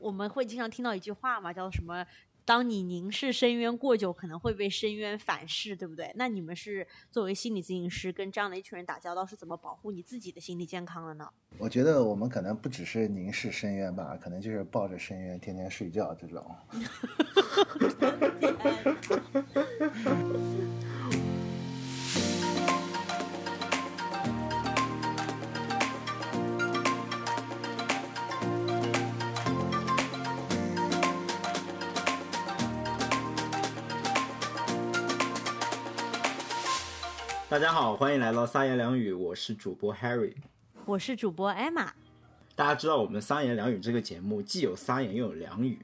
我们会经常听到一句话嘛，叫什么？当你凝视深渊过久，可能会被深渊反噬，对不对？那你们是作为心理咨询师，跟这样的一群人打交道，是怎么保护你自己的心理健康的呢？我觉得我们可能不只是凝视深渊吧，可能就是抱着深渊天天睡觉这种。家好，欢迎来到三言两语，我是主播 Harry，我是主播 Emma。大家知道我们三言两语这个节目既有三言又有两语，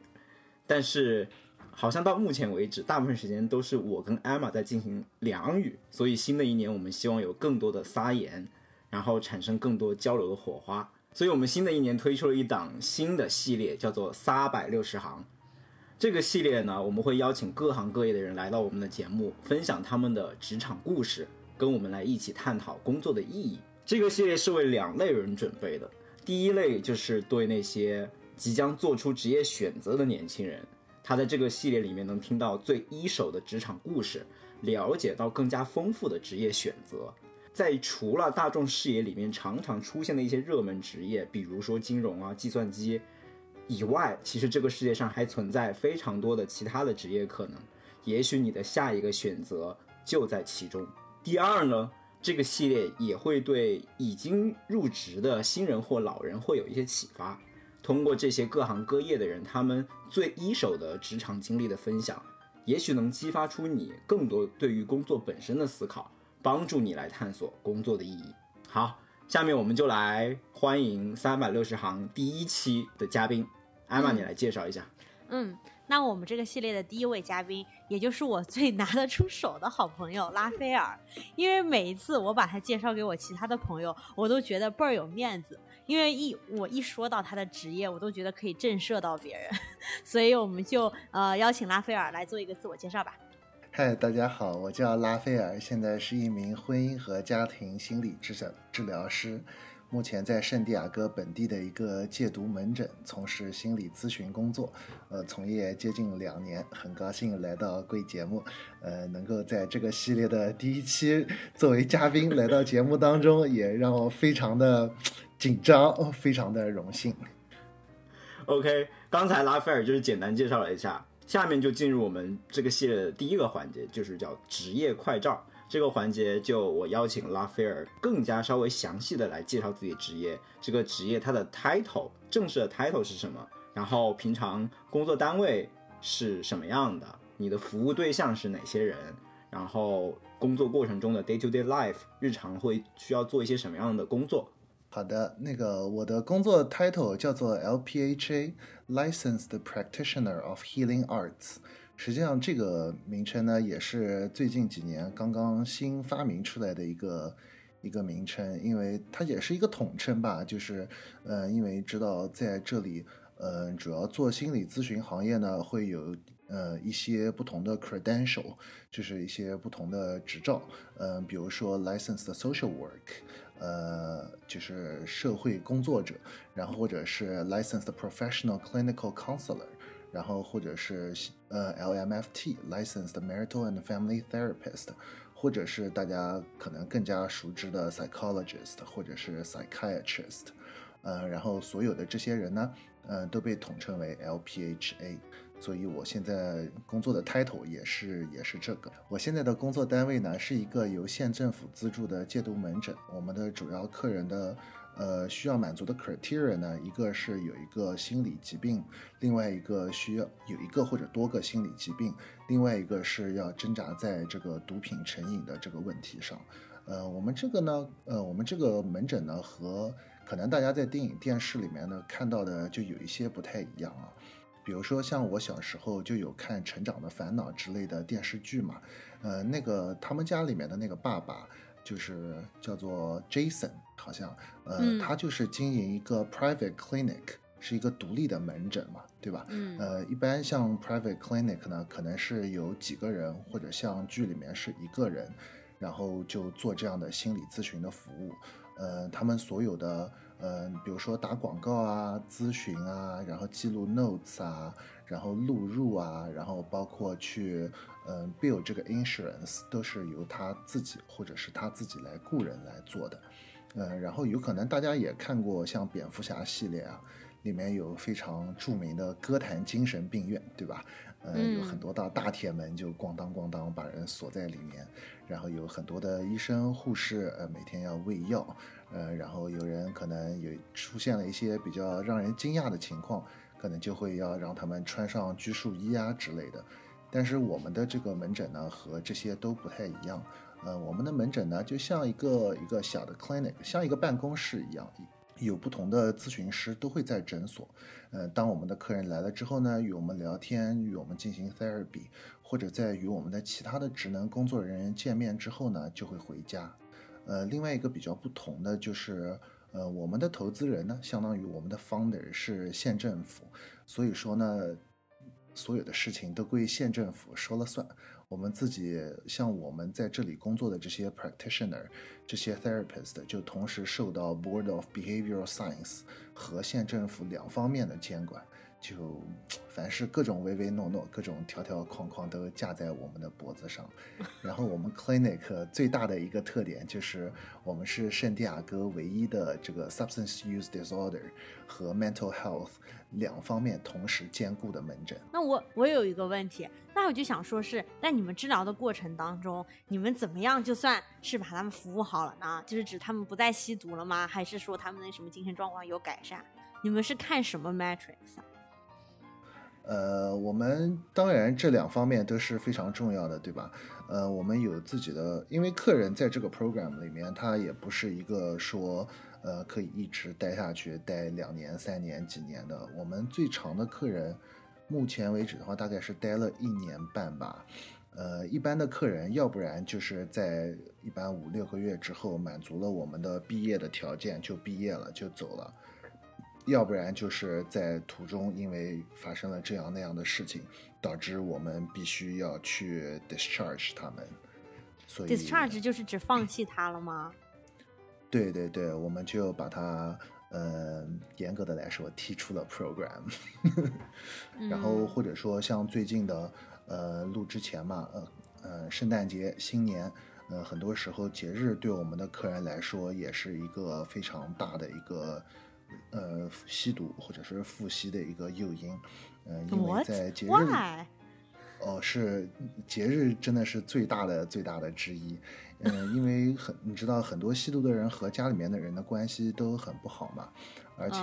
但是好像到目前为止，大部分时间都是我跟 Emma 在进行两语。所以新的一年，我们希望有更多的三言，然后产生更多交流的火花。所以我们新的一年推出了一档新的系列，叫做三百六十行。这个系列呢，我们会邀请各行各业的人来到我们的节目，分享他们的职场故事。跟我们来一起探讨工作的意义。这个系列是为两类人准备的。第一类就是对那些即将做出职业选择的年轻人，他在这个系列里面能听到最一手的职场故事，了解到更加丰富的职业选择。在除了大众视野里面常常出现的一些热门职业，比如说金融啊、计算机以外，其实这个世界上还存在非常多的其他的职业可能。也许你的下一个选择就在其中。第二呢，这个系列也会对已经入职的新人或老人会有一些启发。通过这些各行各业的人他们最一手的职场经历的分享，也许能激发出你更多对于工作本身的思考，帮助你来探索工作的意义。好，下面我们就来欢迎三百六十行第一期的嘉宾，艾玛，你来介绍一下。嗯。那我们这个系列的第一位嘉宾，也就是我最拿得出手的好朋友拉斐尔，因为每一次我把他介绍给我其他的朋友，我都觉得倍儿有面子，因为一我一说到他的职业，我都觉得可以震慑到别人，所以我们就呃邀请拉斐尔来做一个自我介绍吧。嗨，大家好，我叫拉斐尔，现在是一名婚姻和家庭心理治疗治疗师。目前在圣地亚哥本地的一个戒毒门诊从事心理咨询工作，呃，从业接近两年，很高兴来到贵节目，呃，能够在这个系列的第一期作为嘉宾来到节目当中，也让我非常的紧张，非常的荣幸。OK，刚才拉斐尔就是简单介绍了一下，下面就进入我们这个系列的第一个环节，就是叫职业快照。这个环节就我邀请拉斐尔更加稍微详细的来介绍自己职业，这个职业它的 title 正式的 title 是什么？然后平常工作单位是什么样的？你的服务对象是哪些人？然后工作过程中的 day to day life 日常会需要做一些什么样的工作？好的，那个我的工作 title 叫做 LPHA Licensed Practitioner of Healing Arts。实际上，这个名称呢，也是最近几年刚刚新发明出来的一个一个名称，因为它也是一个统称吧。就是，呃，因为知道在这里，呃，主要做心理咨询行业呢，会有呃一些不同的 credential，就是一些不同的执照。嗯，比如说 licensed social work，呃，就是社会工作者，然后或者是 licensed professional clinical counselor。然后或者是呃 LMFT licensed marital and family therapist，或者是大家可能更加熟知的 psychologist 或者是 psychiatrist，呃，然后所有的这些人呢，呃，都被统称为 LPHA。所以我现在工作的 title 也是也是这个。我现在的工作单位呢是一个由县政府资助的戒毒门诊，我们的主要客人的。呃，需要满足的 criteria 呢，一个是有一个心理疾病，另外一个需要有一个或者多个心理疾病，另外一个是要挣扎在这个毒品成瘾的这个问题上。呃，我们这个呢，呃，我们这个门诊呢，和可能大家在电影、电视里面呢看到的就有一些不太一样啊。比如说，像我小时候就有看《成长的烦恼》之类的电视剧嘛，呃，那个他们家里面的那个爸爸。就是叫做 Jason，好像，呃，他就是经营一个 private clinic，是一个独立的门诊嘛，对吧？嗯，呃，一般像 private clinic 呢，可能是有几个人，或者像剧里面是一个人，然后就做这样的心理咨询的服务。呃，他们所有的嗯，比如说打广告啊、咨询啊，然后记录 notes 啊，然后录入啊，然后包括去嗯 build 这个 insurance，都是由他自己或者是他自己来雇人来做的。嗯，然后有可能大家也看过像蝙蝠侠系列啊，里面有非常著名的歌坛精神病院，对吧？嗯，有很多道大铁门就咣当咣当把人锁在里面，然后有很多的医生护士，呃，每天要喂药。呃，然后有人可能有出现了一些比较让人惊讶的情况，可能就会要让他们穿上拘束衣啊之类的。但是我们的这个门诊呢，和这些都不太一样。呃，我们的门诊呢，就像一个一个小的 clinic，像一个办公室一样，有不同的咨询师都会在诊所。呃，当我们的客人来了之后呢，与我们聊天，与我们进行 therapy，或者在与我们的其他的职能工作人员见面之后呢，就会回家。呃，另外一个比较不同的就是，呃，我们的投资人呢，相当于我们的 founder 是县政府，所以说呢，所有的事情都归县政府说了算。我们自己像我们在这里工作的这些 practitioner，这些 therapist 就同时受到 Board of Behavioral Science 和县政府两方面的监管。就凡是各种唯唯诺诺、各种条条框框都架在我们的脖子上。然后我们 clinic 最大的一个特点就是，我们是圣地亚哥唯一的这个 substance use disorder 和 mental health 两方面同时兼顾的门诊。那我我有一个问题，那我就想说是在你们治疗的过程当中，你们怎么样就算是把他们服务好了呢？就是指他们不再吸毒了吗？还是说他们的什么精神状况有改善？你们是看什么 metrics？呃，我们当然这两方面都是非常重要的，对吧？呃，我们有自己的，因为客人在这个 program 里面，他也不是一个说，呃，可以一直待下去，待两年、三年、几年的。我们最长的客人，目前为止的话，大概是待了一年半吧。呃，一般的客人，要不然就是在一般五六个月之后，满足了我们的毕业的条件，就毕业了，就走了。要不然就是在途中，因为发生了这样那样的事情，导致我们必须要去 discharge 他们。所以 discharge 就是指放弃他了吗？对对对，我们就把他，呃，严格的来说踢出了 program。然后或者说像最近的，呃，录之前嘛，呃呃，圣诞节、新年，呃，很多时候节日对我们的客人来说也是一个非常大的一个。呃，吸毒或者是复吸的一个诱因，呃，因为在节日，哦，是节日真的是最大的最大的之一，嗯，因为很你知道很多吸毒的人和家里面的人的关系都很不好嘛，而且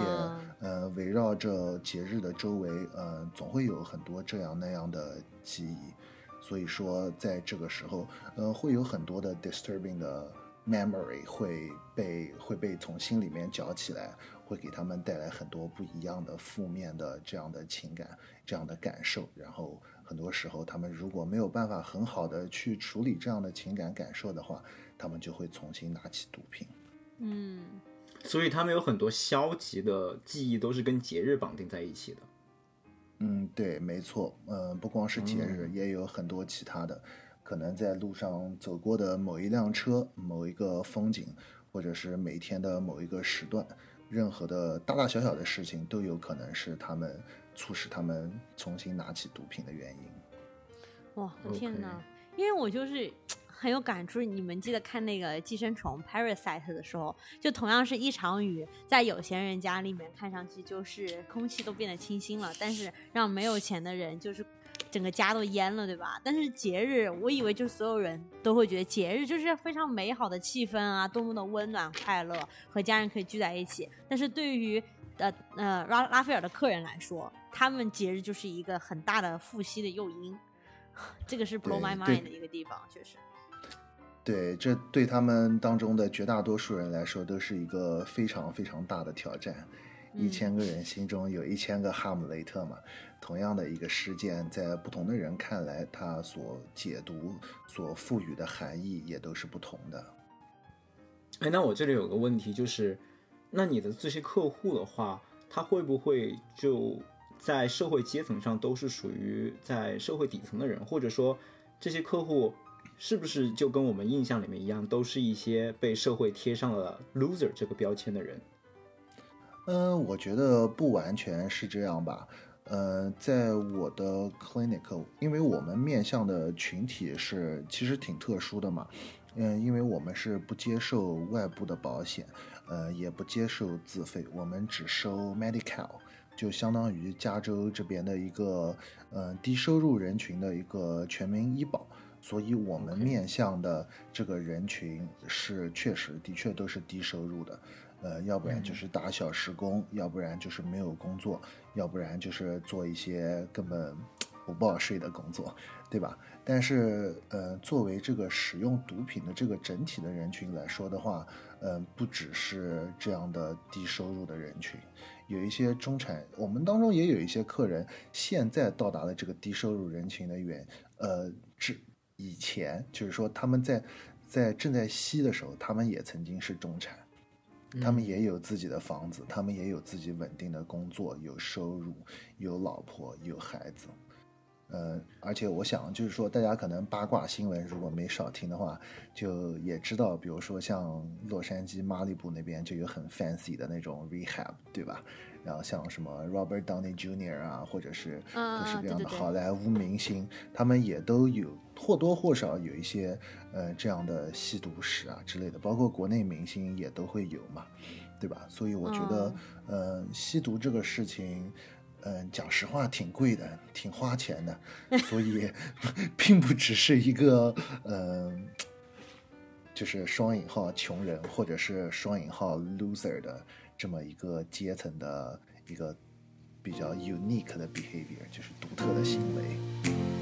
呃，围绕着节日的周围，呃，总会有很多这样那样的记忆，所以说在这个时候，呃，会有很多的 disturbing 的 memory 会被会被从心里面搅起来。会给他们带来很多不一样的负面的这样的情感、这样的感受，然后很多时候他们如果没有办法很好的去处理这样的情感感受的话，他们就会重新拿起毒品。嗯，所以他们有很多消极的记忆都是跟节日绑定在一起的。嗯，对，没错。嗯，不光是节日，也有很多其他的，可能在路上走过的某一辆车、某一个风景，或者是每天的某一个时段。任何的大大小小的事情都有可能是他们促使他们重新拿起毒品的原因。哇，天哪！因为我就是很有感触。你们记得看那个《寄生虫》（Parasite） 的时候，就同样是一场雨，在有钱人家里面看上去就是空气都变得清新了，但是让没有钱的人就是。整个家都淹了，对吧？但是节日，我以为就所有人都会觉得节日就是非常美好的气氛啊，多么的温暖快乐，和家人可以聚在一起。但是对于呃呃拉拉斐尔的客人来说，他们节日就是一个很大的复吸的诱因，这个是 blow my mind 的一个地方，确实。对，这对他们当中的绝大多数人来说，都是一个非常非常大的挑战。一千个人心中有一千个哈姆雷特嘛。同样的一个事件，在不同的人看来，它所解读、所赋予的含义也都是不同的。哎，那我这里有个问题，就是，那你的这些客户的话，他会不会就在社会阶层上都是属于在社会底层的人，或者说，这些客户是不是就跟我们印象里面一样，都是一些被社会贴上了 loser 这个标签的人？嗯，我觉得不完全是这样吧。呃，在我的 clinic，因为我们面向的群体是其实挺特殊的嘛。嗯，因为我们是不接受外部的保险，呃，也不接受自费，我们只收 medical，就相当于加州这边的一个呃低收入人群的一个全民医保。所以，我们面向的这个人群是确实的确都是低收入的。呃，要不然就是打小时工，要不然就是没有工作，要不然就是做一些根本不报税的工作，对吧？但是，呃，作为这个使用毒品的这个整体的人群来说的话，嗯，不只是这样的低收入的人群，有一些中产，我们当中也有一些客人现在到达了这个低收入人群的远，呃，之以前就是说他们在在正在吸的时候，他们也曾经是中产。他们也有自己的房子，他们也有自己稳定的工作，有收入，有老婆，有孩子。呃，而且我想，就是说，大家可能八卦新闻如果没少听的话，就也知道，比如说像洛杉矶、马里布那边就有很 fancy 的那种 rehab，对吧？然后像什么 Robert Downey Jr. 啊，或者是各式各样的好莱坞明星，他们也都有或多或少有一些呃这样的吸毒史啊之类的，包括国内明星也都会有嘛，对吧？所以我觉得，呃，吸毒这个事情，嗯，讲实话挺贵的，挺花钱的，所以 并不只是一个嗯，就是双引号穷人或者是双引号 loser 的。这么一个阶层的一个比较 unique 的 behavior，就是独特的行为。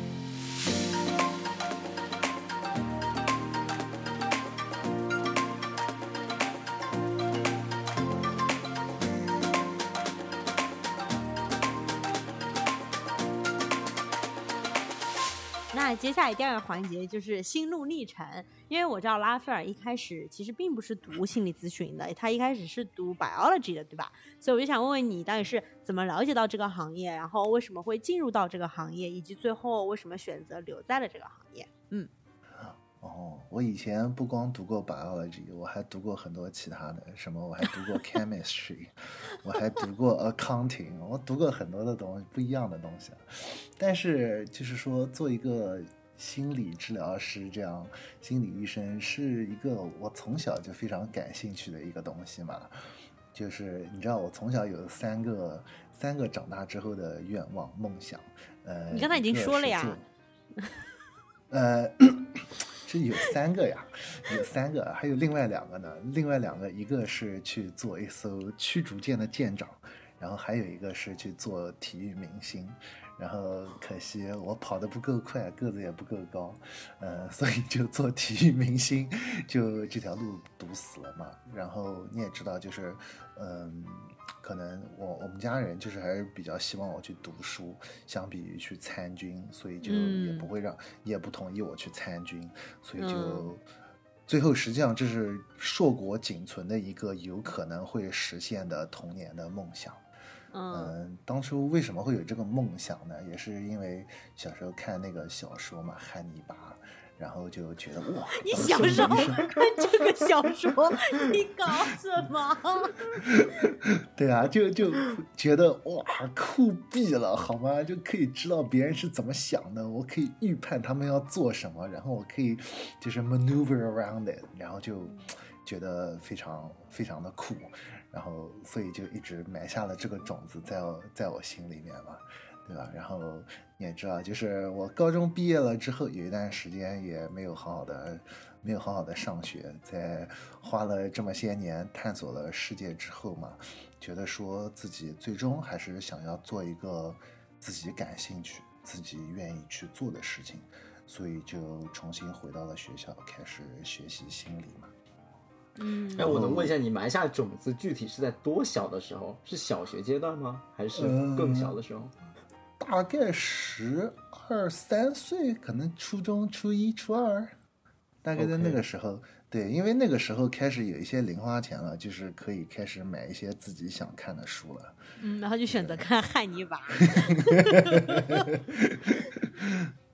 接下来第二个环节就是心路历程，因为我知道拉斐尔一开始其实并不是读心理咨询的，他一开始是读 biology 的，对吧？所以我就想问问你，到底是怎么了解到这个行业，然后为什么会进入到这个行业，以及最后为什么选择留在了这个行业？嗯，哦，我以前不光读过 biology，我还读过很多其他的，什么我还读过 chemistry，我还读过 accounting，我读过很多的东西，不一样的东西。但是就是说，做一个心理治疗师，这样心理医生是一个我从小就非常感兴趣的一个东西嘛。就是你知道，我从小有三个三个长大之后的愿望梦想。呃，你刚才已经说了呀。呃，这有三个呀，有三个，还有另外两个呢。另外两个，一个是去做一艘驱逐舰的舰长，然后还有一个是去做体育明星。然后可惜我跑得不够快，个子也不够高，呃，所以就做体育明星，就这条路堵死了嘛。然后你也知道，就是，嗯，可能我我们家人就是还是比较希望我去读书，相比于去参军，所以就也不会让，也不同意我去参军，所以就最后实际上这是硕果仅存的一个有可能会实现的童年的梦想。嗯，当初为什么会有这个梦想呢？也是因为小时候看那个小说嘛，《汉尼拔》，然后就觉得哇，你小时候看这个小说，你搞什么？对啊，就就觉得哇，酷毙了，好吗？就可以知道别人是怎么想的，我可以预判他们要做什么，然后我可以就是 maneuver around it，然后就觉得非常非常的酷。然后，所以就一直埋下了这个种子，在我在我心里面嘛，对吧？然后你也知道，就是我高中毕业了之后，有一段时间也没有好好的，没有好好的上学，在花了这么些年探索了世界之后嘛，觉得说自己最终还是想要做一个自己感兴趣、自己愿意去做的事情，所以就重新回到了学校，开始学习心理嘛。嗯，哎，我能问一下，你埋下种子具体是在多小的时候？是小学阶段吗？还是更小的时候？大概十二三岁，可能初中初一、初二，大概在那个时候。对，因为那个时候开始有一些零花钱了，就是可以开始买一些自己想看的书了。嗯，然后就选择看汉尼拔。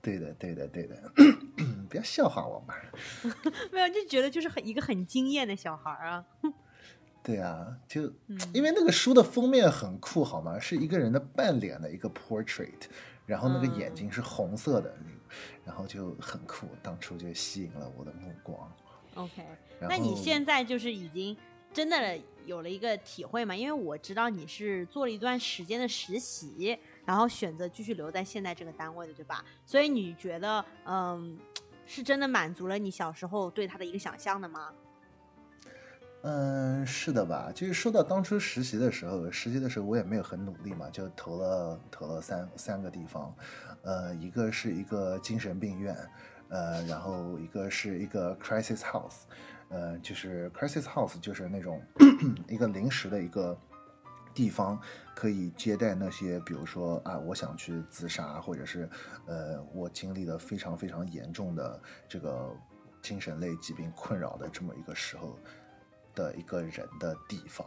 对的，对的，对的。不要笑话我嘛！没有，就觉得就是很一个很惊艳的小孩啊。对啊，就嗯因为那个书的封面很酷，好吗？是一个人的半脸的一个 portrait，然后那个眼睛是红色的，然后就很酷，当初就吸引了我的目光。OK，那你现在就是已经真的有了一个体会嘛？因为我知道你是做了一段时间的实习，然后选择继续留在现在这个单位的，对吧？所以你觉得，嗯，是真的满足了你小时候对他的一个想象的吗？嗯，是的吧？就是说到当初实习的时候，实习的时候我也没有很努力嘛，就投了投了三三个地方，呃，一个是一个精神病院，呃，然后一个是一个 crisis house，呃，就是 crisis house 就是那种 一个临时的一个地方，可以接待那些比如说啊，我想去自杀，或者是呃，我经历了非常非常严重的这个精神类疾病困扰的这么一个时候。的一个人的地方，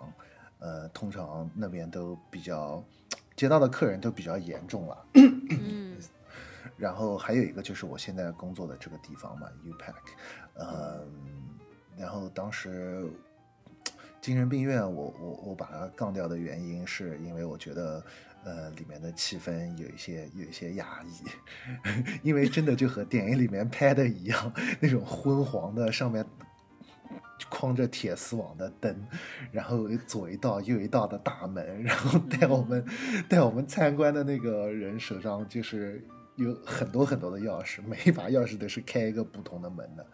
呃，通常那边都比较接到的客人都比较严重了。嗯然后还有一个就是我现在工作的这个地方嘛，UPAC，呃，然后当时精神病院我我我把它杠掉的原因是因为我觉得。呃，里面的气氛有一些有一些压抑，因为真的就和电影里面拍的一样，那种昏黄的上面框着铁丝网的灯，然后左一道右一道的大门，然后带我们带我们参观的那个人手上就是有很多很多的钥匙，每一把钥匙都是开一个不同的门的，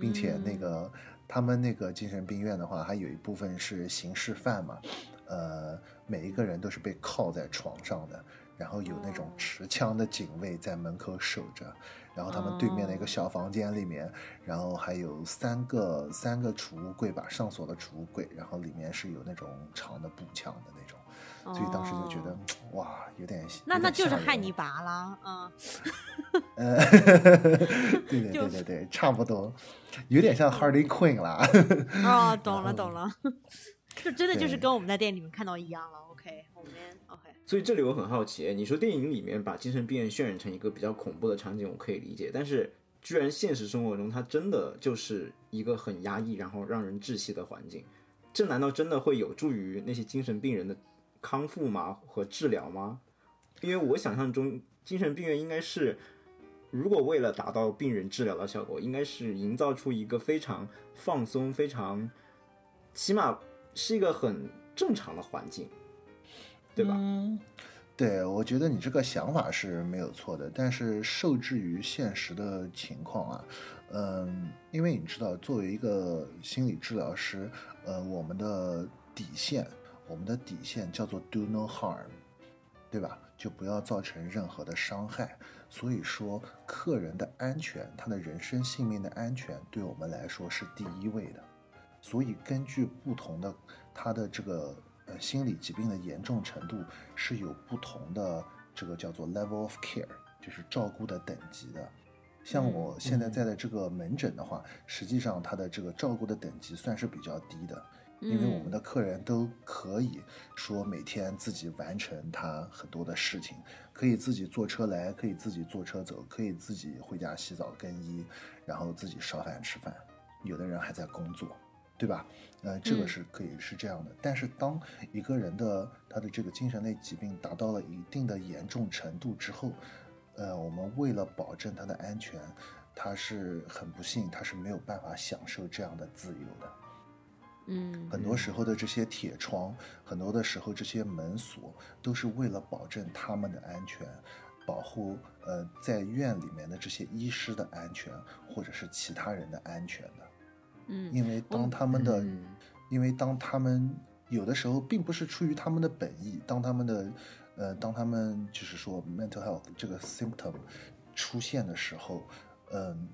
并且那个他们那个精神病院的话，还有一部分是刑事犯嘛，呃，每一个人都是被铐在床上的，然后有那种持枪的警卫在门口守着。然后他们对面的一个小房间里面，然后还有三个三个储物柜吧，上锁的储物柜，然后里面是有那种长的步枪的那种，所以当时就觉得、哦。哇，有点那那就是汉尼尼拔啦，嗯，呃，对对对对对，差不多，有点像 Harley Quinn 啦。哦，懂了 懂了，就真的就是跟我们在店里面看到一样了。OK，我们 OK，所以这里我很好奇，你说电影里面把精神病院渲染成一个比较恐怖的场景，我可以理解，但是居然现实生活中它真的就是一个很压抑，然后让人窒息的环境，这难道真的会有助于那些精神病人的康复吗？和治疗吗？因为我想象中精神病院应该是，如果为了达到病人治疗的效果，应该是营造出一个非常放松、非常，起码是一个很正常的环境，对吧？嗯，对，我觉得你这个想法是没有错的，但是受制于现实的情况啊，嗯，因为你知道，作为一个心理治疗师，呃，我们的底线，我们的底线叫做 do no harm，对吧？就不要造成任何的伤害。所以说，客人的安全，他的人身性命的安全，对我们来说是第一位的。所以根据不同的他的这个呃心理疾病的严重程度，是有不同的这个叫做 level of care，就是照顾的等级的。像嗯我现在在的这个门诊的话，实际上它的这个照顾的等级算是比较低的，因为我们的客人都可以说每天自己完成他很多的事情，可以自己坐车来，可以自己坐车走，可以自己回家洗澡更衣，然后自己烧饭吃饭。有的人还在工作，对吧？呃，这个嗯是可以是这样的。但是当一个人的他的这个精神类疾病达到了一定的严重程度之后，呃，我们为了保证他的安全，他是很不幸，他是没有办法享受这样的自由的。嗯很多时候的这些铁窗，很多的时候这些门锁，都是为了保证他们的安全，保护呃在院里面的这些医师的安全，或者是其他人的安全的。嗯。因为当他们的，嗯。因为当他们有的时候并不是出于他们的本意，当他们的，呃，当他们就是说 mental health 这个 symptom 出现的时候，嗯、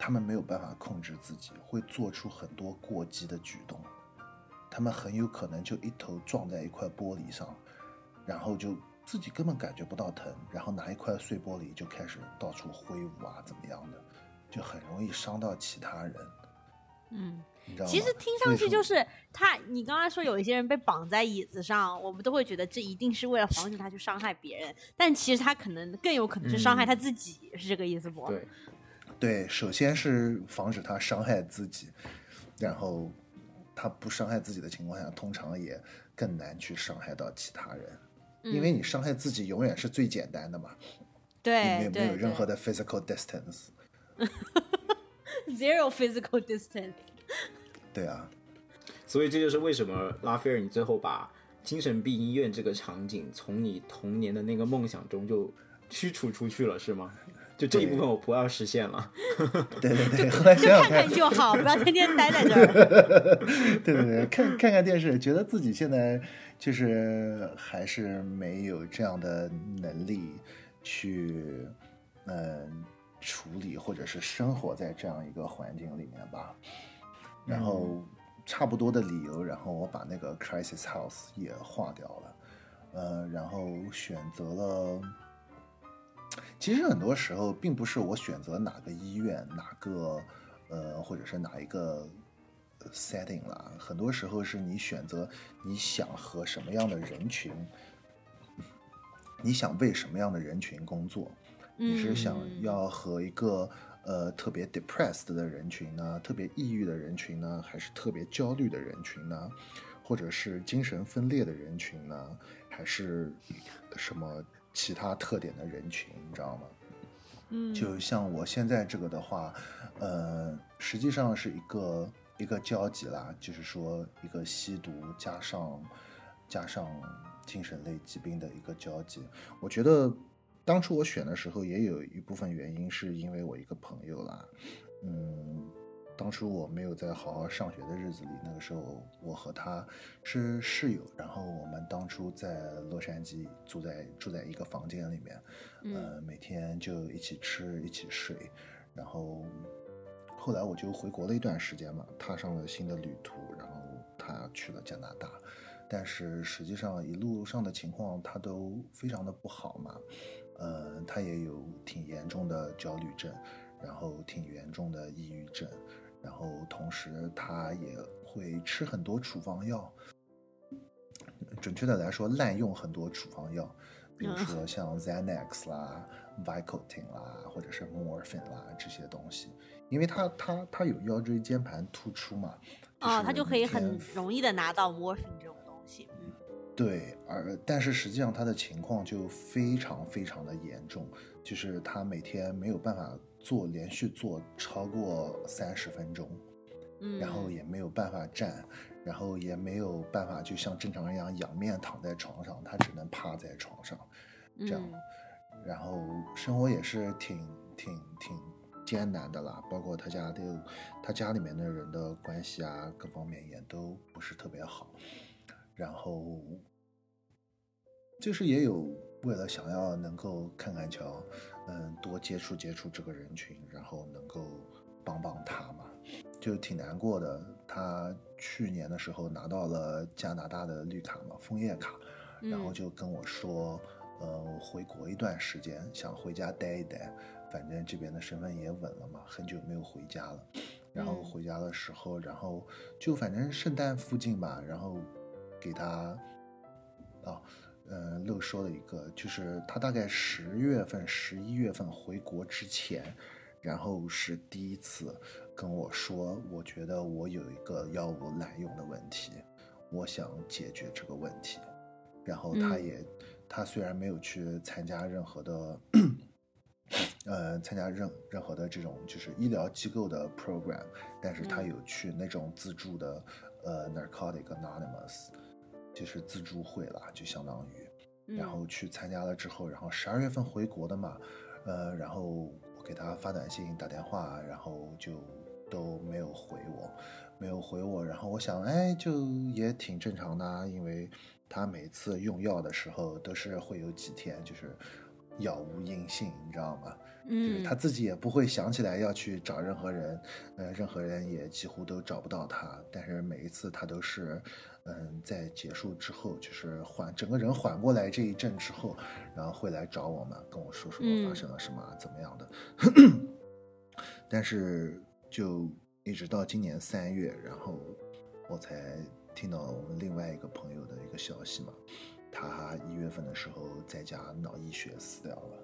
他们没有办法控制自己，会做出很多过激的举动，他们很有可能就一头撞在一块玻璃上，然后就自己根本感觉不到疼，然后拿一块碎玻璃就开始到处挥舞啊，怎么样的，就很容易伤到其他人。嗯。其实听上去就是他，你刚才说有一些人被绑在椅子上，我们都会觉得这一定是为了防止他去伤害别人，但其实他可能更有可能是伤害他自己，是这个意思不？对，对，首先是防止他伤害自己，然后他不伤害自己的情况下，通常也更难去伤害到其他人，因为你伤害自己永远是最简单的嘛，对，没有任何的 physical distance。对 zero physical distance。对啊，所以这就是为什么拉斐尔你最后把精神病医院这个场景从你童年的那个梦想中就驱除出去了，是吗？就这一部分我不要实现了。对对对，后来 就想想看看看，就好，不要天天待在这儿。对对对，看看看电视，觉得自己现在就是还是没有这样的能力去，嗯、处理或者是生活在这样一个环境里面吧。然后差不多的理由，然后我把那个 Crisis House 也划掉了，呃，然后选择了。其实很多时候并不是我选择哪个医院、哪个呃，或者是哪一个呃 setting 啦，很多时候是你选择你想和什么样的人群，你想为什么样的人群工作，你是想嗯要和一个呃特别 depressed 的人群呢，特别抑郁的人群呢，还是特别焦虑的人群呢，或者是精神分裂的人群呢，还是什么其他特点的人群，你知道吗？嗯，就像我现在这个的话，呃，实际上是一个一个交集啦，就是说一个吸毒加上加上精神类疾病的一个交集。我觉得当初我选的时候，也有一部分原因是因为我一个朋友啦，嗯，当初我没有在好好上学的日子里，那个时候我和他是室友，然后我们当初在洛杉矶住在住在一个房间里面，呃，每天就一起吃一起睡，然后后来我就回国了一段时间嘛，踏上了新的旅途，然后他去了加拿大，但是实际上一路上的情况他都非常的不好嘛，呃，他也有挺严重的焦虑症，然后挺严重的抑郁症，然后同时他也会吃很多处方药，准确的来说，滥用很多处方药，比如说像 Xanax 啦、Vicodin 啦，或者是 morphine 啦这些东西，因为他他他有腰椎间盘突出嘛，哦，是他就可以很容易的拿到 morphine 这种对，而但是实际上他的情况就非常非常的严重，就是他每天没有办法做连续做超过三十分钟，嗯，然后也没有办法站，然后也没有办法就像正常人一样仰面躺在床上，他只能趴在床上，这样，嗯。然后生活也是挺挺挺艰难的啦，包括他家的他家里面的人的关系啊，各方面也都不是特别好，然后就是也有为了想要能够看看瞧，嗯，多接触接触这个人群，然后能够帮帮他嘛，就挺难过的。他去年的时候拿到了加拿大的绿卡嘛，枫叶卡，然后嗯就跟我说，呃，回国一段时间，想回家待一待，反正这边的身份也稳了嘛，很久没有回家了。然后嗯回家的时候，然后就反正圣诞附近吧，然后给他，啊，呃，漏说了一个，就是他大概十月份、十一月份回国之前，然后是第一次跟我说，我觉得我有一个药物滥用的问题，我想解决这个问题。然后他嗯也，他虽然没有去参加任何的，呃，参加任任何的这种就是医疗机构的 program，但是他嗯有去那种自助的，呃，Narcotic Anonymous，就是自助会啦，就相当于，然嗯后去参加了之后，然后十二月份回国的嘛，呃，然后我给他发短信、打电话，然后就都没有回我，没有回我，然后我想，哎，就也挺正常的啊，因为他每次用药的时候都是会有几天就是杳无音信，你知道吗？就是嗯，他自己也不会想起来要去找任何人，呃，任何人也几乎都找不到他。但是每一次他都是，嗯，在结束之后，就是缓整个人缓过来这一阵之后，然后会来找我们，跟我说说嗯发生了什么啊，怎么样的。但是就一直到今年三月，然后我才听到我们另外一个朋友的一个消息嘛，他一月份的时候在家脑溢血死掉了。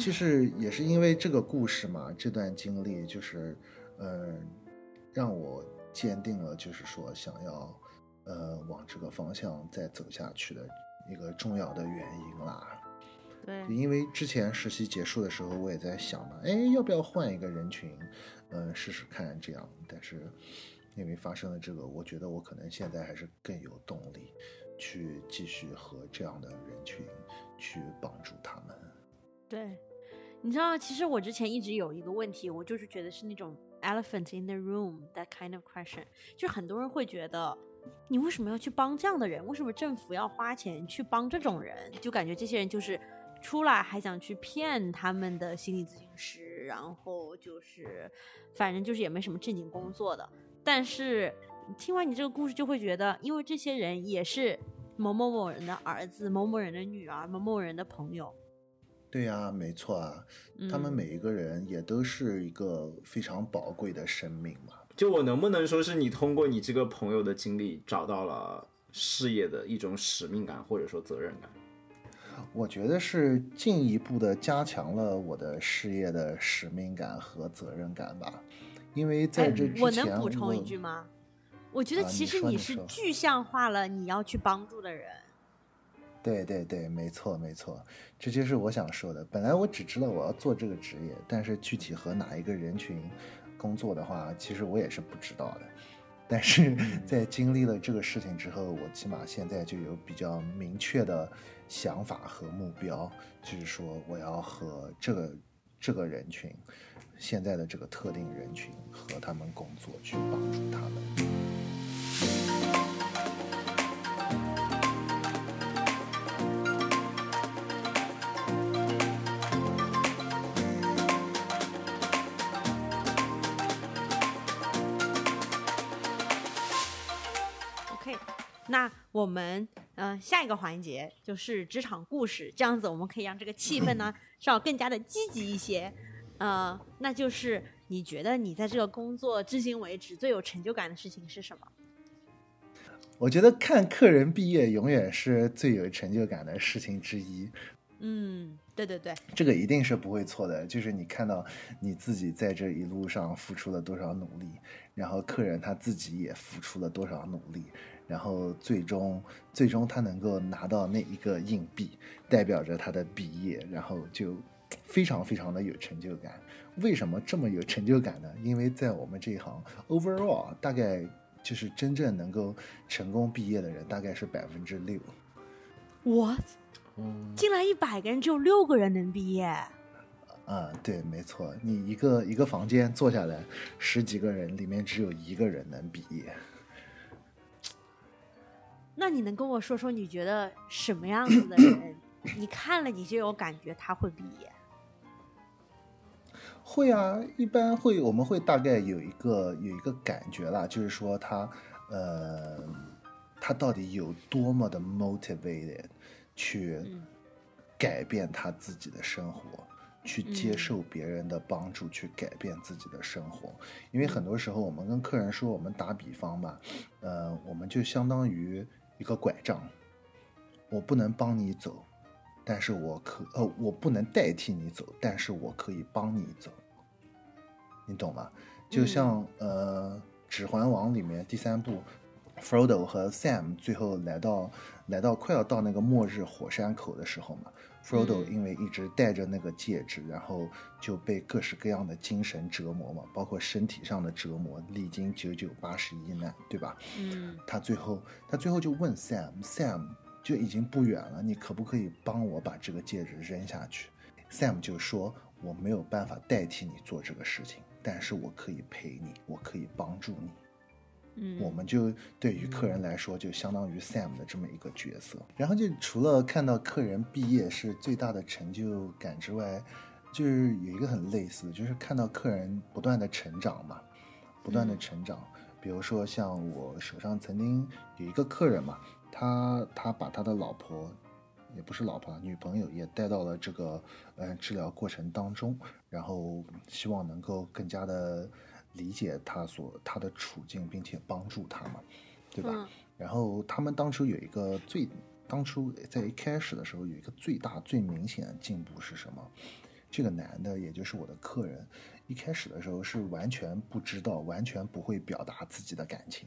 其实也是因为这个故事嘛，这段经历就是，嗯、让我坚定了，就是说想要呃往这个方向再走下去的一个重要的原因啦。对，因为之前实习结束的时候，我也在想嘛，哎，要不要换一个人群，嗯、试试看这样。但是因为发生了这个，我觉得我可能现在还是更有动力去继续和这样的人群去帮助他们。对，你知道，其实我之前一直有一个问题，我就是觉得是那种 elephant in the room that kind of question，就很多人会觉得，你为什么要去帮这样的人？为什么政府要花钱去帮这种人？就感觉这些人就是出来还想去骗他们的心理咨询师，然后就是反正就是也没什么正经工作的。但是听完你这个故事，就会觉得，因为这些人也是某某某人的儿子、某某人的女儿、某某人的朋友。对呀、没错啊，他们嗯每一个人也都是一个非常宝贵的生命嘛。就我能不能说是你通过你这个朋友的经历找到了事业的一种使命感或者说责任感？我觉得是进一步的加强了我的事业的使命感和责任感吧。因为在哎这之前，我能补充一句吗？我觉得啊其实你是具象化了你要去帮助的人。对对对，没错没错，这就是我想说的。本来我只知道我要做这个职业，但是具体和哪一个人群工作的话，其实我也是不知道的。但是在经历了这个事情之后，我起码现在就有比较明确的想法和目标，就是说我要和这个这个人群，现在的这个特定人群和他们工作，去帮助他们。我们呃下一个环节就是职场故事，这样子我们可以让这个气氛呢 稍微更加的积极一些。呃，那就是你觉得你在这个工作至今为止最有成就感的事情是什么？我觉得看客人毕业永远是最有成就感的事情之一。嗯，对对对，这个一定是不会错的，就是你看到你自己在这一路上付出了多少努力，然后客人他自己也付出了多少努力，然后最终最终他能够拿到那一个硬币，代表着他的毕业，然后就非常非常的有成就感。为什么这么有成就感呢？因为在我们这一行，overall 大概就是真正能够成功毕业的人大概是百分之六。我嗯，进来一百个人，只有六个人能毕业。啊，对，没错，你一个一个房间坐下来，十几个人里面只有一个人能毕业。那你能跟我说说，你觉得什么样子的人，你看了你就有感觉他会毕业？会啊，一般会，我们会大概有一个有一个感觉啦，就是说他，呃，他到底有多么的 motivated 去嗯改变他自己的生活，去接嗯受别人的帮助，去改变自己的生活。因为很多时候我们跟客人说，我们打比方吧，呃，我们就相当于一个拐杖，我不能帮你走，但是我可呃，我不能代替你走，但是我可以帮你走，你懂吗？就像、呃，《指环王》里面第三部，Frodo 和 Sam 最后来到来到快要到那个末日火山口的时候嘛，Frodo 嗯因为一直戴着那个戒指，然后就被各式各样的精神折磨嘛，包括身体上的折磨，历经九九八十一难，对吧？嗯他最后他最后就问 Sam，Sam 就已经不远了，你可不可以帮我把这个戒指扔下去？Sam 就说我没有办法代替你做这个事情，但是我可以陪你，我可以帮助你。嗯，我们就对于客人来说，就相当于 Sam 的这么一个角色。然后就除了看到客人毕业是最大的成就感之外，就是有一个很类似，就是看到客人不断的成长嘛，不断的嗯成长。比如说像我手上曾经有一个客人嘛，他他把他的老婆。也不是老婆，女朋友也带到了这个呃治疗过程当中，然后希望能够更加的理解他所他的处境，并且帮助他嘛，对吧？嗯然后他们当初有一个最，当初在一开始的时候有一个最大最明显的进步是什么？这个男的，也就是我的客人，一开始的时候是完全不知道，完全不会表达自己的感情。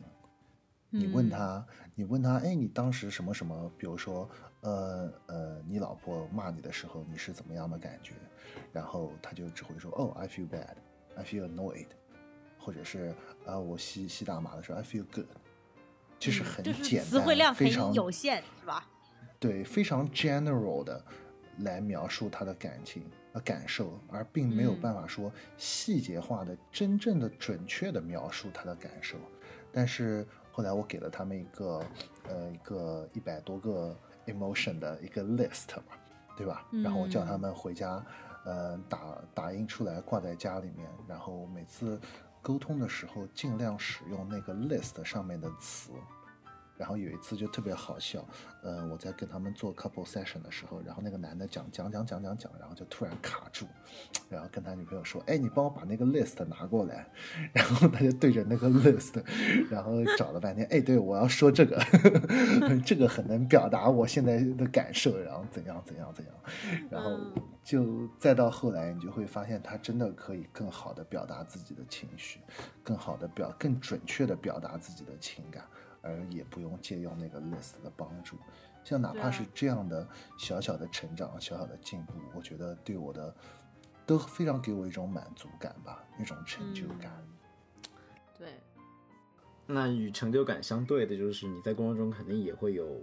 你问嗯他，你问他，哎，你当时什么什么，比如说，呃呃，你老婆骂你的时候，你是怎么样的感觉？然后他就只会说，哦，I feel bad, I feel annoyed，或者是啊、我吸吸大麻的时候，I feel good，就是很嗯就是简单，词汇量非常有限，是吧？对，非常 general 的来描述他的感情呃感受，而并没有嗯办法说细节化的、真正的、准确的描述他的感受。但是后来我给了他们一个呃一个一百多个 emotion 的一个 list 嘛，对吧？然后我叫他嗯们回家，呃打打印出来挂在家里面，然后每次沟通的时候尽量使用那个 list 上面的词。然后有一次就特别好笑，呃，我在跟他们做 couple session 的时候，然后那个男的讲讲讲讲讲讲，然后就突然卡住，然后跟他女朋友说：“哎，你帮我把那个 list 拿过来。”然后他就对着那个 list，然后找了半天，哎，对我要说这个呵呵，这个很能表达我现在的感受，然后怎样怎样怎样，然后嗯就再到后来，你就会发现他真的可以更好的表达自己的情绪，更好的表更准确的表达自己的情感。而也不用借用那个 list 的帮助。像哪怕是这样的小小的成长、小小的进步，我觉得对我的都非常给我一种满足感吧，一种成就感。嗯对，那与成就感相对的，就是你在工作中肯定也会有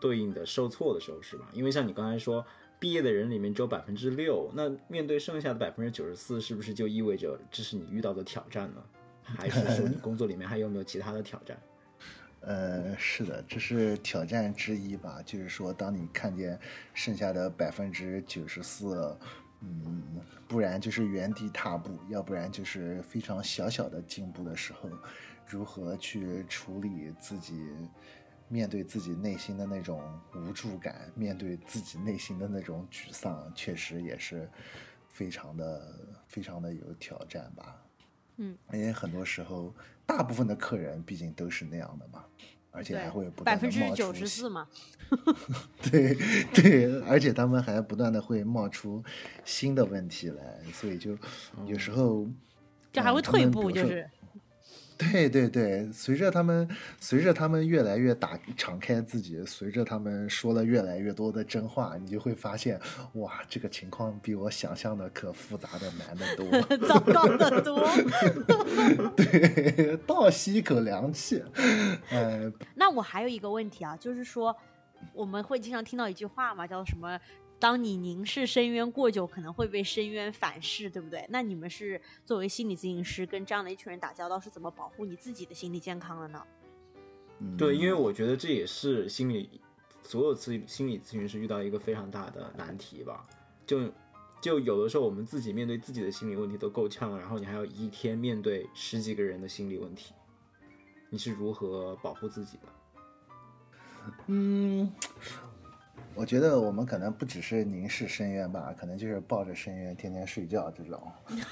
对应的受挫的时候，是吧？因为像你刚才说，毕业的人里面只有百分之六，那面对剩下的百分之九十四，是不是就意味着这是你遇到的挑战呢？还是说你工作里面还有没有其他的挑战？呃，是的，这是挑战之一吧。就是说，当你看见剩下的百分之九十四，嗯，不然就是原地踏步，要不然就是非常小小的进步的时候，如何去处理自己，面对自己内心的那种无助感，面对自己内心的那种沮丧，确实也是非常的、非常的有挑战吧。嗯，因为很多时候，大部分的客人毕竟都是那样的嘛，而且还会不百断的冒出分之九十四嘛，对 对，而且他们还不断的会冒出新的问题来，所以就有时候就还会退步，就是对对对，随着他们随着他们越来越打敞开自己，随着他们说了越来越多的真话，你就会发现，哇，这个情况比我想象的可复杂的难得多。糟糕的多。对，倒吸一口凉气。呃，那我还有一个问题啊，就是说我们会经常听到一句话嘛，叫什么？当你凝视深渊过久，可能会被深渊反噬，对不对？那你们是作为心理咨询师，跟这样的一群人打交道，是怎么保护你自己的心理健康的呢？嗯对，因为我觉得这也是心理所有咨心理咨询师遇到一个非常大的难题吧。就就有的时候我们自己面对自己的心理问题都够呛了，然后你还要一天面对十几个人的心理问题，你是如何保护自己的？嗯，我觉得我们可能不只是凝视深渊吧，可能就是抱着深渊天天睡觉这种。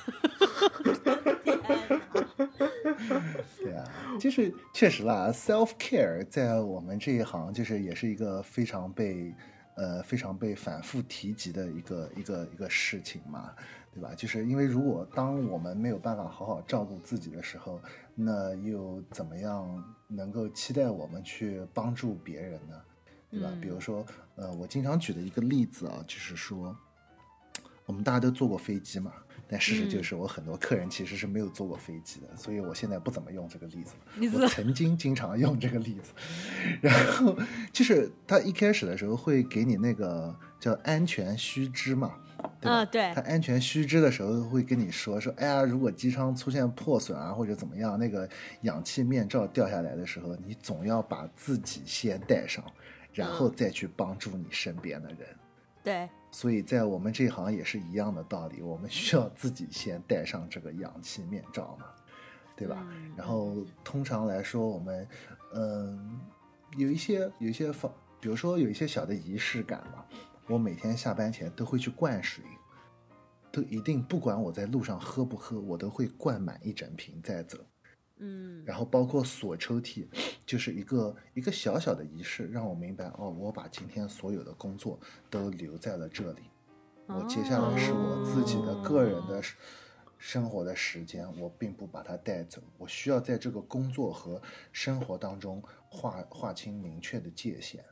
对啊，就是确实啦，self care 在我们这一行就是也是一个非常被呃非常被反复提及的一个一个一个事情嘛，对吧？就是因为如果当我们没有办法好好照顾自己的时候，那又怎么样能够期待我们去帮助别人呢？对吧？比如说，呃，我经常举的一个例子啊，就是说，我们大家都坐过飞机嘛，但事实就是我很多客人其实是没有坐过飞机的，所以我现在不怎么用这个例子我曾经经常用这个例子，然后就是他一开始的时候会给你那个叫安全须知嘛，对吧？嗯，对他，安全须知的时候会跟你说说，哎呀，如果机舱出现破损啊或者怎么样，那个氧气面罩掉下来的时候，你总要把自己先戴上，然后再去帮助你身边的人。对，所以在我们这一行也是一样的道理，我们需要自己先戴上这个氧气面罩嘛，对吧？嗯然后通常来说，我们嗯有一些有一些方，比如说有一些小的仪式感嘛，我每天下班前都会去灌水，都一定不管我在路上喝不喝，我都会灌满一整瓶再走。嗯，然后包括锁抽屉，就是一个一个小小的仪式，让我明白哦，我把今天所有的工作都留在了这里。我接下来是我自己的个人的生活的时间，我并不把它带走。我需要在这个工作和生活当中划划清明确的界限。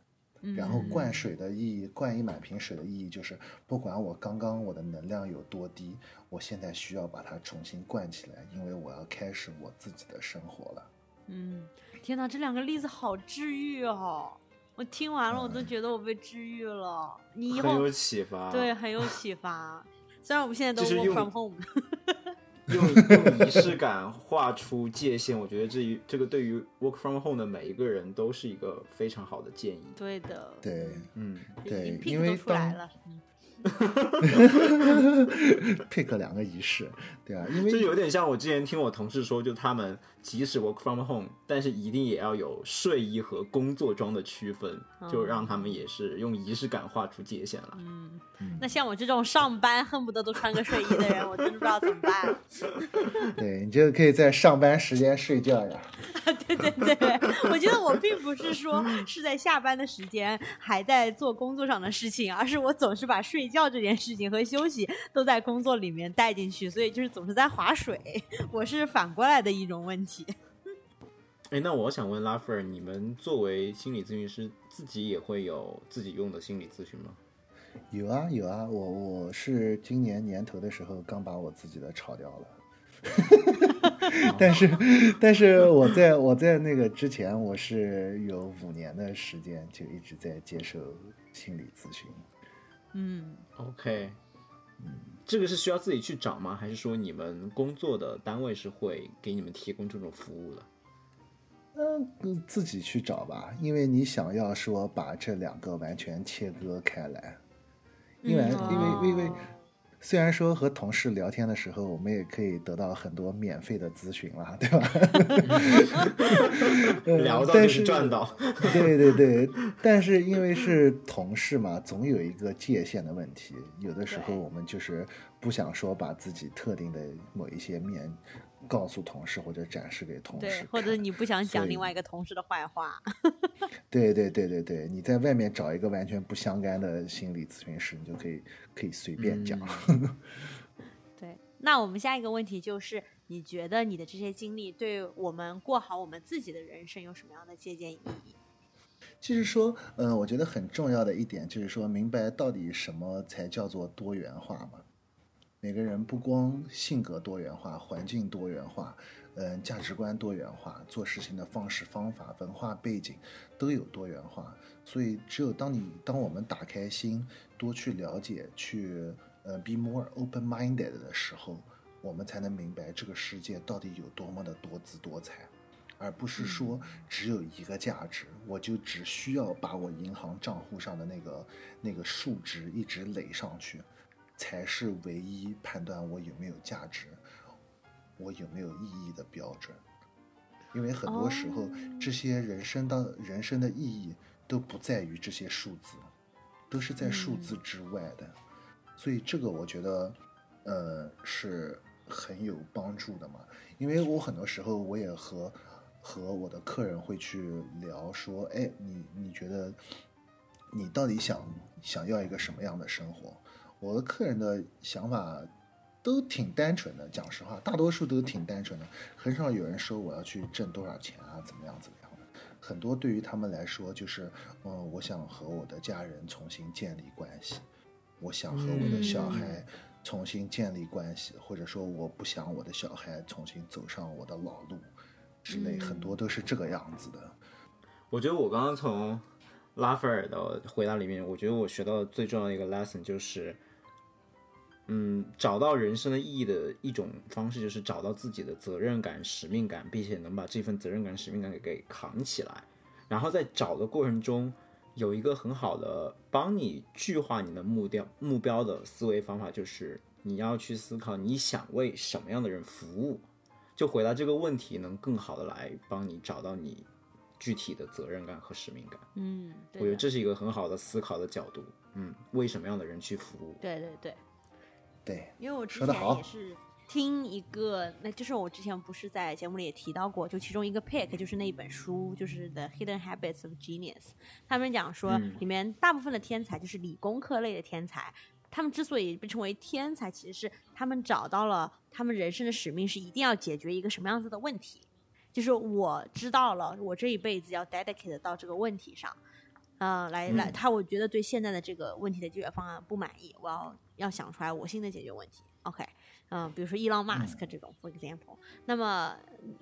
然后灌水的意义，灌一满瓶水的意义就是，不管我刚刚我的能量有多低，我现在需要把它重新灌起来，因为我要开始我自己的生活了。嗯，天哪，这两个例子好治愈哦！我听完了，我都觉得我被治愈了。你以后很有启发，对，很有启发。虽然我们现在都 work from home。用用仪式感画出界限，我觉得这一这个对于 work from home 的每一个人都是一个非常好的建议。对的，对，嗯，对，因为当。pick 两个仪式，对啊，因为这有点像我之前听我同事说，就他们即使 work from home，但是一定也要有睡衣和工作装的区分，就让他们也是用仪式感画出界限了。嗯，那像我这种上班恨不得都穿个睡衣的人，我真的不知道怎么办。对你就可以在上班时间睡觉呀。对对对，我觉得我并不是说是在下班的时间还在做工作上的事情，而是我总是把睡觉这件事情和休息都在工作里面带进去，所以就是总是在划水。我是反过来的一种问题。哎，那我想问拉菲尔，你们作为心理咨询师，自己也会有自己用的心理咨询吗？有啊有啊，我我是今年年头的时候刚把我自己的炒掉了。但是，但是我在我在那个之前，我是有五年的时间就一直在接受心理咨询。嗯，OK，嗯，这个是需要自己去找吗？还是说你们工作的单位是会给你们提供这种服务的？嗯，自己去找吧，因为你想要说把这两个完全切割开来，因为因为因为。虽然说和同事聊天的时候，我们也可以得到很多免费的咨询啦，对吧？聊到就是赚到。对对对，但是因为是同事嘛，总有一个界限的问题。有的时候我们就是不想说把自己特定的某一些面。告诉同事或者展示给同事，或者你不想讲另外一个同事的坏话。对对对对对，你在外面找一个完全不相干的心理咨询师，你就可以可以随便讲。对，那我们下一个问题就是，你觉得你的这些经历对我们过好我们自己的人生有什么样的借鉴意义？就是说，嗯，我觉得很重要的一点就是说明白到底什么才叫做多元化嘛。每个人不光性格多元化、环境多元化，嗯，价值观多元化，做事情的方式方法、文化背景都有多元化。所以，只有当你当我们打开心，多去了解，去呃，be more open-minded 的时候，我们才能明白这个世界到底有多么的多姿多彩，而不是说只有一个价值，我就只需要把我银行账户上的那个那个数值一直垒上去。才是唯一判断我有没有价值、我有没有意义的标准。因为很多时候，这些人生的人生的意义都不在于这些数字，都是在数字之外的。所以这个我觉得，呃，是很有帮助的嘛。因为我很多时候我也和和我的客人会去聊说，哎，你你觉得你到底想想要一个什么样的生活？我的客人的想法都挺单纯的，讲实话，大多数都挺单纯的，很少有人说我要去挣多少钱啊，怎么样怎么样的。很多对于他们来说，就是，嗯，我想和我的家人重新建立关系，我想和我的小孩重新建立关系，或者说我不想我的小孩重新走上我的老路之类，很多都是这个样子的。我觉得我刚刚从拉斐尔的回答里面，我觉得我学到的最重要的一个 lesson 就是。嗯，找到人生的意义的一种方式，就是找到自己的责任感、使命感，并且能把这份责任感、使命感给给扛起来。然后在找的过程中，有一个很好的帮你具化你的目标目标的思维方法，就是你要去思考你想为什么样的人服务。就回答这个问题，能更好的来帮你找到你具体的责任感和使命感。嗯，我觉得这是一个很好的思考的角度。嗯，为什么样的人去服务？对对对。对，因为我之前也是听一个，那就是我之前不是在节目里也提到过，就其中一个 pick 就是那一本书，就是《The Hidden Habits of Genius》。他们讲说，里面大部分的天才就是理工科类的天才，他们之所以被称为天才，其实是他们找到了他们人生的使命是一定要解决一个什么样子的问题。就是我知道了，我这一辈子要 dedicate 到这个问题上，呃，来来，嗯他我觉得对现在的这个问题的解决方案不满意，我要要想出来我新的解决问题。OK，嗯、比如说伊朗马斯克这种、for example，那么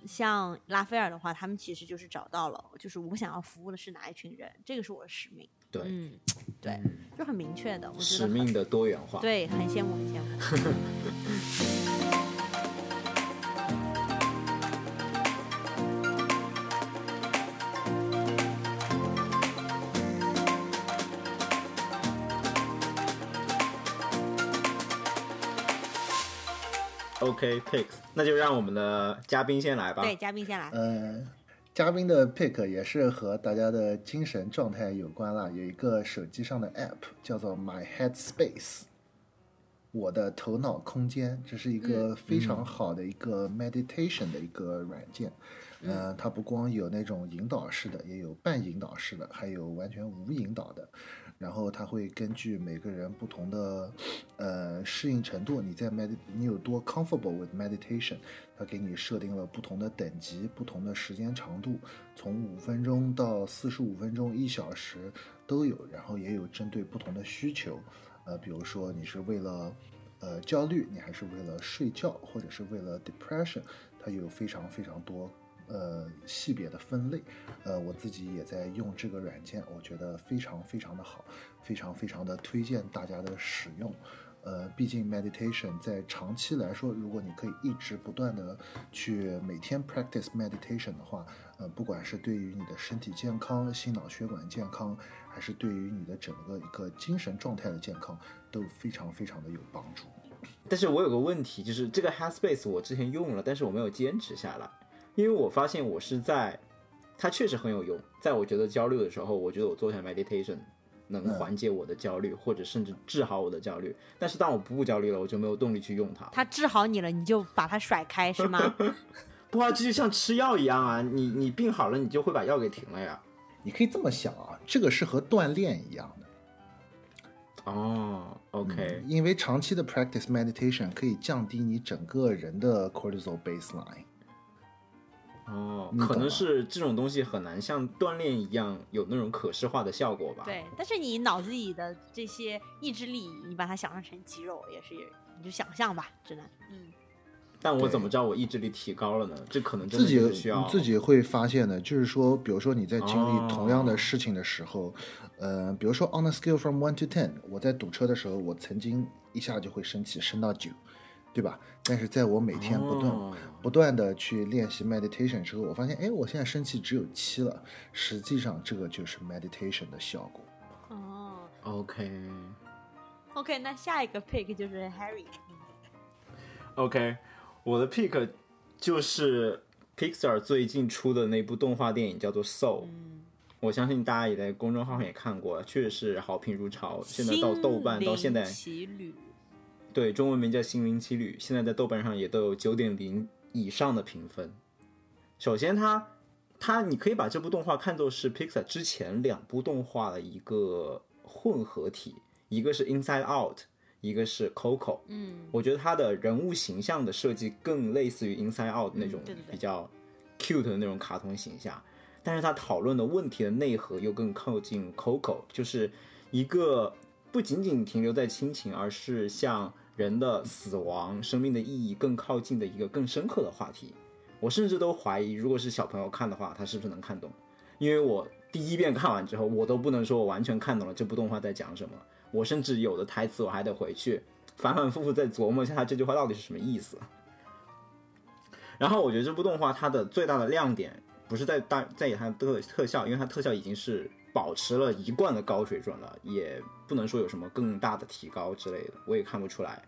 像拉斐尔的话，他们其实就是找到了，就是我想要服务的是哪一群人，这个是我的使命。对，嗯，对，嗯就很明确的，我觉使得使命的多元化。对，很羡慕，很羡慕。OK，Pix，、那就让我们的嘉宾先来吧。对，嘉宾先来。呃，嘉宾的 pick 也是和大家的精神状态有关啦。有一个手机上的 app 叫做 My Headspace，我的头脑空间，这是一个非常好的一个 meditation 的一个软件。呃，它不光有那种引导式的，也有半引导式的，还有完全无引导的。然后它会根据每个人不同的呃适应程度，你在 med 你有多 comfortable with meditation，它给你设定了不同的等级、不同的时间长度，从五分钟到四十五分钟、一小时都有。然后也有针对不同的需求，呃，比如说你是为了呃焦虑，你还是为了睡觉，或者是为了 depression，它有非常非常多。呃，系别的分类，呃，我自己也在用这个软件，我觉得非常非常的好，非常非常的推荐大家的使用。呃，毕竟 meditation 在长期来说，如果你可以一直不断的去每天 practice meditation 的话，呃，不管是对于你的身体健康、心脑血管健康，还是对于你的整个一个精神状态的健康，都非常非常的有帮助。但是我有个问题，就是这个 Headspace 我之前用了，但是我没有坚持下来，因为我发现我是在，它确实很有用，在我觉得焦虑的时候，我觉得我做一下 meditation 能嗯缓解我的焦虑，或者甚至治好我的焦虑。但是当我不焦虑了，我就没有动力去用它。它治好你了，你就把它甩开是吗？不啊，这就像吃药一样啊，你你病好了，你就会把药给停了呀。你可以这么想啊，这个是和锻炼一样的。哦，OK，、因为长期的 practice meditation 可以降低你整个人的 cortisol baseline。哦可能是这种东西很难像锻炼一样有那种可视化的效果吧。对，但是你脑子里的这些意志力，你把它想象成肌肉，也是你就想象吧，只能嗯。但我怎么知道我意志力提高了呢？这可能真自己的是需要你自己会发现的，就是说，比如说你在经哦历同样的事情的时候，呃，比如说 on a scale from one to ten，我在堵车的时候，我曾经一下就会生气，升到九，对吧？但是在我每天不断、哦不断的去练习 meditation 之后，我发现，哎，我现在生气只有七了，实际上这个就是 meditation 的效果。哦 OK，OK，那下一个 pick 就是 Harry。OK，我的 pick 就是 Pixar 最近出的那部动画电影叫做 Soul，、嗯，我相信大家也在公众号上也看过了，确实是好评如潮。现在到豆瓣到现在，奇旅，对中文名叫《心灵奇旅》，现在在豆瓣上也都有九点零以上的评分。首先它，它你可以把这部动画看作是 Pixar 之前两部动画的一个混合体，一个是 Inside Out，一个是 Coco。嗯，我觉得它的人物形象的设计更类似于 Inside Out 那种比较 cute 的那种卡通形象，但是它讨论的问题的内核又更靠近 Coco，就是一个不仅仅停留在亲情，而是向人的死亡、生命的意义更靠近的一个更深刻的话题。我甚至都怀疑，如果是小朋友看的话，他是不是能看懂？因为我第一遍看完之后，我都不能说我完全看懂了这部动画在讲什么。我甚至有的台词我还得回去反反复复再琢磨一下他这句话到底是什么意思。然后我觉得这部动画它的最大的亮点不是在大在于它的特特效，因为它特效已经是保持了一贯的高水准了，也不能说有什么更大的提高之类的，我也看不出来。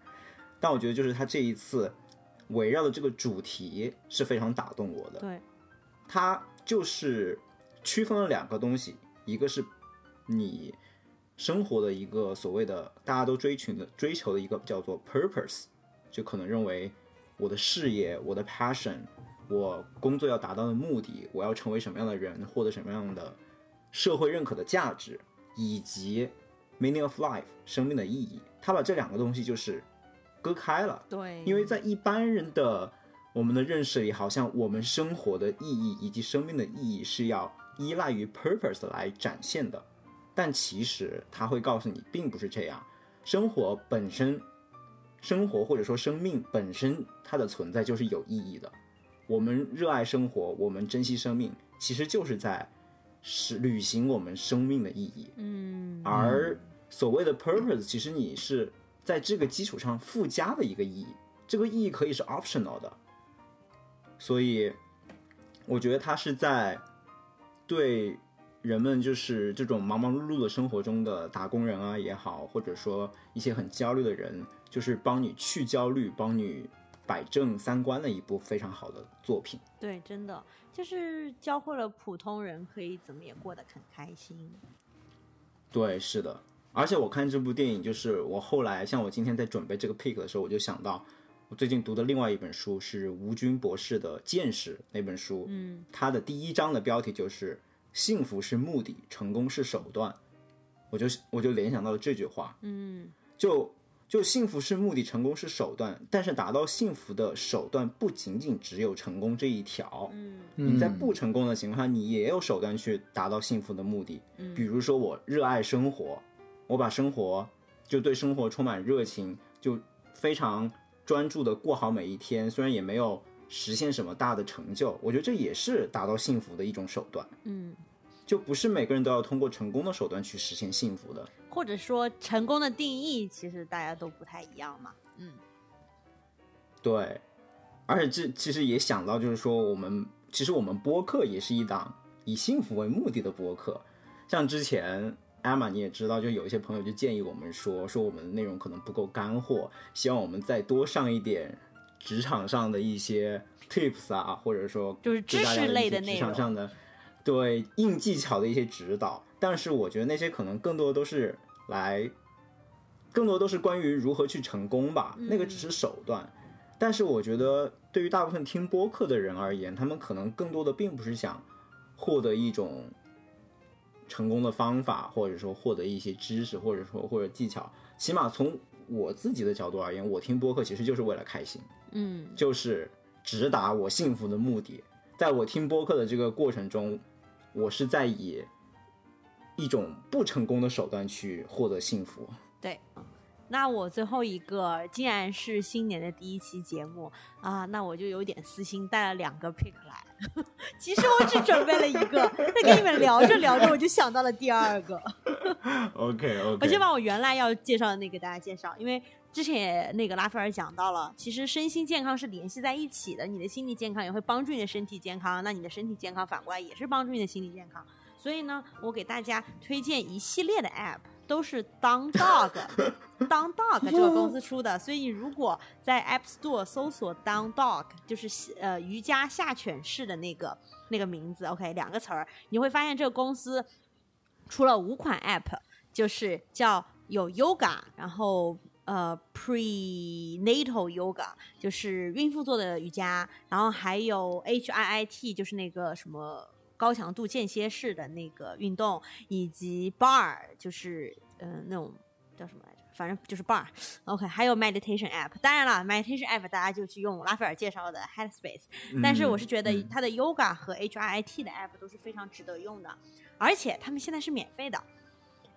但我觉得就是他这一次围绕的这个主题是非常打动我的。对，他就是区分了两个东西，一个是你生活的一个所谓的大家都追寻的追求的一个叫做 purpose，就可能认为我的事业、我的 passion、我工作要达到的目的，我要成为什么样的人，获得什么样的社会认可的价值，以及 meaning of life 生命的意义，他把这两个东西就是割开了。对，因为在一般人的我们的认识里，好像我们生活的意义以及生命的意义是要依赖于 purpose 来展现的，但其实他会告诉你，并不是这样。生活本身，生活或者说生命本身，它的存在就是有意义的。我们热爱生活，我们珍惜生命，其实就是在是履行我们生命的意义。嗯而所谓的 purpose，其实你是在这个基础上附加的一个意义，这个意义可以是 optional 的。所以，我觉得它是在对人们就是这种忙忙碌碌的生活中的打工人啊也好，或者说一些很焦虑的人，就是帮你去焦虑、帮你摆正三观的一部非常好的作品。对，真的就是教会了普通人可以怎么也过得很开心。对，是的。而且我看这部电影，就是我后来像我今天在准备这个 pick 的时候，我就想到我最近读的另外一本书是吴军博士的《见识》那本书，嗯它的第一章的标题就是“幸福是目的，成功是手段”，我就我就联想到了这句话，嗯就就幸福是目的，成功是手段，但是达到幸福的手段不仅仅只有成功这一条，嗯你在不成功的情况下，你也有手段去达到幸福的目的。嗯比如说，我热爱生活，我把生活就对生活充满热情，就非常专注的过好每一天。虽然也没有实现什么大的成就，我觉得这也是达到幸福的一种手段。嗯，就不是每个人都要通过成功的手段去实现幸福的。或者说成功的定义其实大家都不太一样嘛。嗯对，而且这其实也想到，就是说我们其实我们播客也是一档以幸福为目的的播客。像之前艾玛你也知道，就有一些朋友就建议我们说，说我们的内容可能不够干货，希望我们再多上一点职场上的一些 tips 啊，或者说就是知识类的的内容职场上的对硬技巧的一些指导。但是我觉得那些可能更多都是来，更多都是关于如何去成功吧，那个只是手段。但是我觉得，对于大部分听播客的人而言，他们可能更多的并不是想获得一种成功的方法，或者说获得一些知识，或者说或者技巧。起码从我自己的角度而言，我听播客其实就是为了开心，嗯就是直达我幸福的目的。在我听播客的这个过程中，我是在以一种不成功的手段去获得幸福。对。那我最后一个既然是新年的第一期节目啊，那我就有点私心带了两个 pick 来。其实我只准备了一个，但跟你们聊着聊着，我就想到了第二个。OK OK，我先把我原来要介绍的那个给大家介绍，因为之前也那个拉斐尔讲到了，其实身心健康是联系在一起的，你的心理健康也会帮助你的身体健康，那你的身体健康反过来也是帮助你的心理健康。所以呢，我给大家推荐一系列的 app，都是 Down Dog Down Dog 这个公司出的，所以你如果在 App Store 搜索 Down Dog，就是呃瑜伽下犬式的那个那个名字，OK 两个词儿，你会发现这个公司出了五款 app，就是叫有 yoga，然后呃 prenatal yoga，就是孕妇做的瑜伽，然后还有 HIIT，就是那个什么高强度间歇式的那个运动，以及 bar，就是嗯、呃、那种叫什么来着？反正就是 bar。OK，还有 meditation app。当然了，meditation app 大家就去用拉斐尔介绍的 Headspace。但是我是觉得嗯它的 yoga 和 HIIT 的 app 都是非常值得用的，而且他们现在是免费的。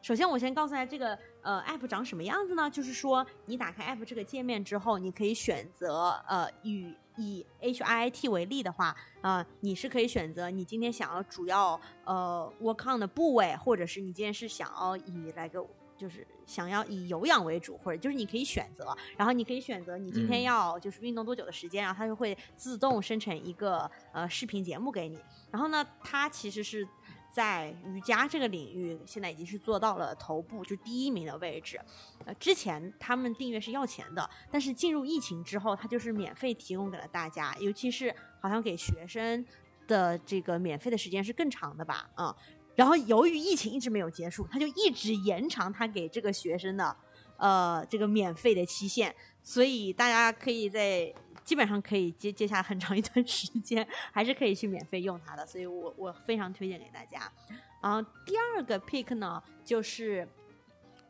首先，我先告诉大家这个呃 app 长什么样子呢？就是说，你打开 app 这个界面之后，你可以选择呃以以 HIIT 为例的话，呃，你是可以选择你今天想要主要呃 work on 的部位，或者是你今天是想要以来个就是想要以有氧为主，或者就是你可以选择，然后你可以选择你今天嗯要就是运动多久的时间，然后它就会自动生成一个呃视频节目给你。然后呢，它其实是在瑜伽这个领域现在已经是做到了头部，就第一名的位置。呃，之前他们订阅是要钱的，但是进入疫情之后，它就是免费提供给了大家，尤其是好像给学生的这个免费的时间是更长的吧，啊、然后由于疫情一直没有结束，他就一直延长他给这个学生的呃这个免费的期限，所以大家可以在基本上可以接接下很长一段时间，还是可以去免费用它的，所以我我非常推荐给大家。啊、第二个 pick 呢就是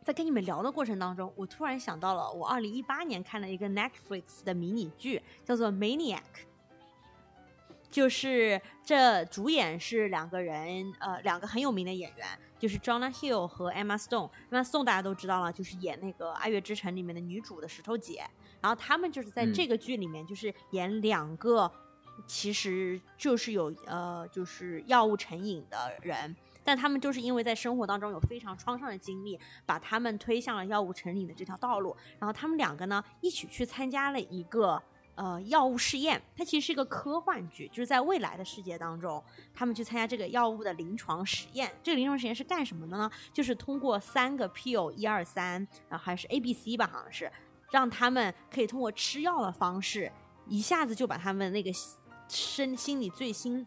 在跟你们聊的过程当中，我突然想到了我二零一八年看了一个 Netflix 的迷你剧，叫做《Maniac》。就是这主演是两个人，呃，两个很有名的演员，就是 Jonah Hill 和 Emma Stone。Emma Stone 大家都知道了，就是演那个《爱乐之城》里面的女主的石头姐。然后他们就是在这个剧里面，就是演两个，其实就是有呃，就是药物成瘾的人，但他们就是因为在生活当中有非常创伤的经历，把他们推向了药物成瘾的这条道路。然后他们两个呢，一起去参加了一个。呃，药物试验，它其实是一个科幻剧，就是在未来的世界当中，他们去参加这个药物的临床实验。这个临床实验是干什么的呢？就是通过三个 pill，一二三，然后还是 A B C 吧，好像是，让他们可以通过吃药的方式，一下子就把他们那个身心里最心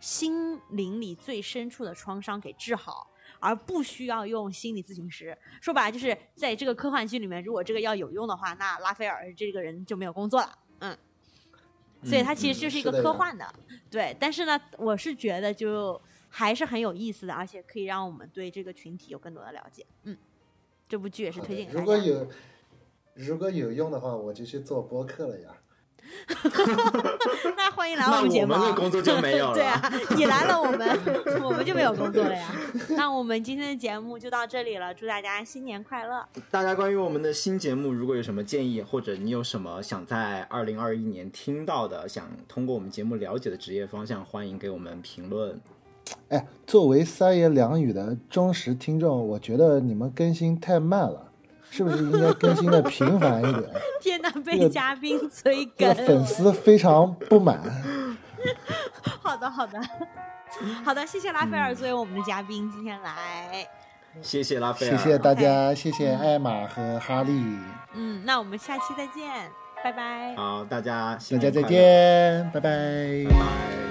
心灵里最深处的创伤给治好，而不需要用心理咨询师。说白了，就是在这个科幻剧里面，如果这个药有用的话，那拉斐尔这个人就没有工作了。嗯，所以它其实就是一个科幻的，对。但是呢，我是觉得就还是很有意思的，而且可以让我们对这个群体有更多的了解。嗯，这部剧也是推荐给大家。如果有如果有用的话，我就去做播客了呀。那欢迎来我们节目。我们的工作就没有了。对啊，你来了，我们 我们就没有工作了呀。那我们今天的节目就到这里了，祝大家新年快乐！大家关于我们的新节目，如果有什么建议，或者你有什么想在二零二一年听到的，想通过我们节目了解的职业方向，欢迎给我们评论。哎，作为三言两语的忠实听众，我觉得你们更新太慢了。是不是应该更新的频繁一点？天哪，被嘉宾催更，粉丝非常不满。好的，好的，好的，谢谢拉斐尔作为我们的嘉宾今天来。谢谢拉斐尔，谢谢大家，谢谢艾玛和哈利。嗯，那我们下期再见，拜拜。好，大家大家再见，拜拜。